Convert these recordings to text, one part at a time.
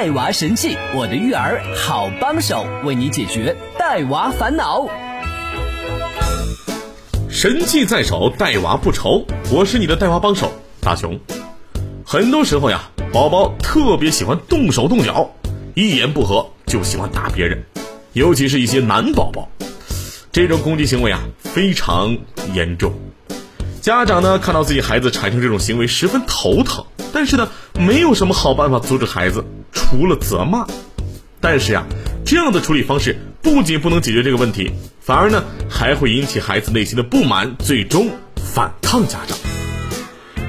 带娃神器，我的育儿好帮手，为你解决带娃烦恼。神器在手，带娃不愁。我是你的带娃帮手大熊。很多时候呀，宝宝特别喜欢动手动脚，一言不合就喜欢打别人，尤其是一些男宝宝，这种攻击行为啊非常严重。家长呢看到自己孩子产生这种行为十分头疼，但是呢没有什么好办法阻止孩子，除了责骂。但是呀，这样的处理方式不仅不能解决这个问题，反而呢还会引起孩子内心的不满，最终反抗家长。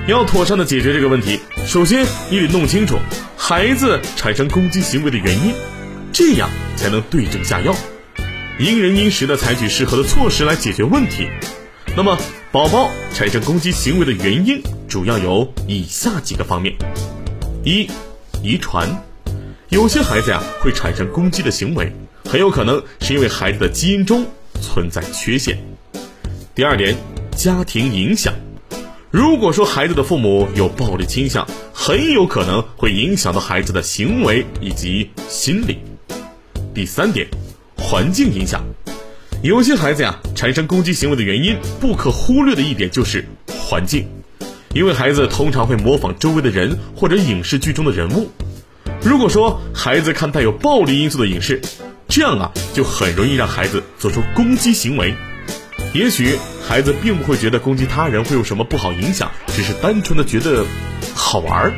要妥善的解决这个问题，首先你得弄清楚孩子产生攻击行为的原因，这样才能对症下药，因人因时的采取适合的措施来解决问题。那么，宝宝产生攻击行为的原因主要有以下几个方面：一、遗传，有些孩子呀会产生攻击的行为，很有可能是因为孩子的基因中存在缺陷；第二点，家庭影响，如果说孩子的父母有暴力倾向，很有可能会影响到孩子的行为以及心理；第三点，环境影响。有些孩子呀，产生攻击行为的原因不可忽略的一点就是环境，因为孩子通常会模仿周围的人或者影视剧中的人物。如果说孩子看带有暴力因素的影视，这样啊，就很容易让孩子做出攻击行为。也许孩子并不会觉得攻击他人会有什么不好影响，只是单纯的觉得好玩儿。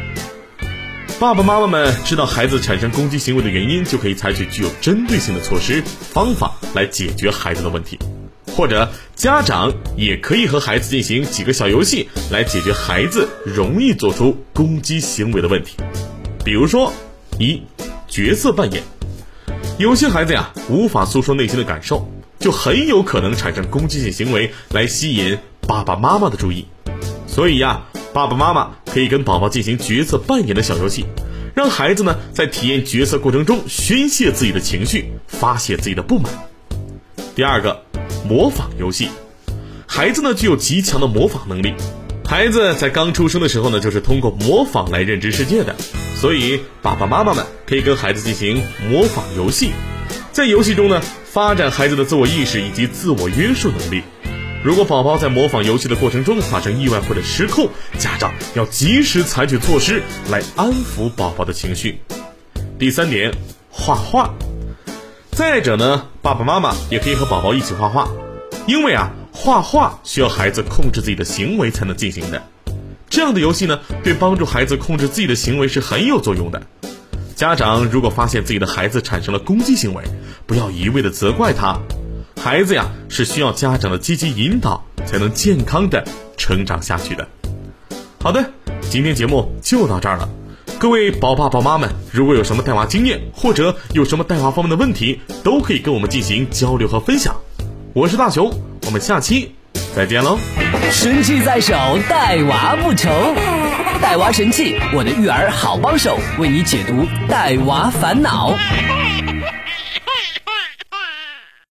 爸爸妈妈们知道孩子产生攻击行为的原因，就可以采取具有针对性的措施方法来解决孩子的问题，或者家长也可以和孩子进行几个小游戏来解决孩子容易做出攻击行为的问题。比如说，一角色扮演，有些孩子呀无法诉说内心的感受，就很有可能产生攻击性行为来吸引爸爸妈妈的注意，所以呀。爸爸妈妈可以跟宝宝进行角色扮演的小游戏，让孩子呢在体验角色过程中宣泄自己的情绪，发泄自己的不满。第二个，模仿游戏，孩子呢具有极强的模仿能力。孩子在刚出生的时候呢，就是通过模仿来认知世界的，所以爸爸妈妈们可以跟孩子进行模仿游戏，在游戏中呢发展孩子的自我意识以及自我约束能力。如果宝宝在模仿游戏的过程中发生意外或者失控，家长要及时采取措施来安抚宝宝的情绪。第三点，画画。再者呢，爸爸妈妈也可以和宝宝一起画画，因为啊，画画需要孩子控制自己的行为才能进行的。这样的游戏呢，对帮助孩子控制自己的行为是很有作用的。家长如果发现自己的孩子产生了攻击行为，不要一味的责怪他。孩子呀，是需要家长的积极引导，才能健康的成长下去的。好的，今天节目就到这儿了。各位宝爸宝妈们，如果有什么带娃经验，或者有什么带娃方面的问题，都可以跟我们进行交流和分享。我是大熊，我们下期再见喽！神器在手，带娃不愁。带娃神器，我的育儿好帮手，为你解读带娃烦恼。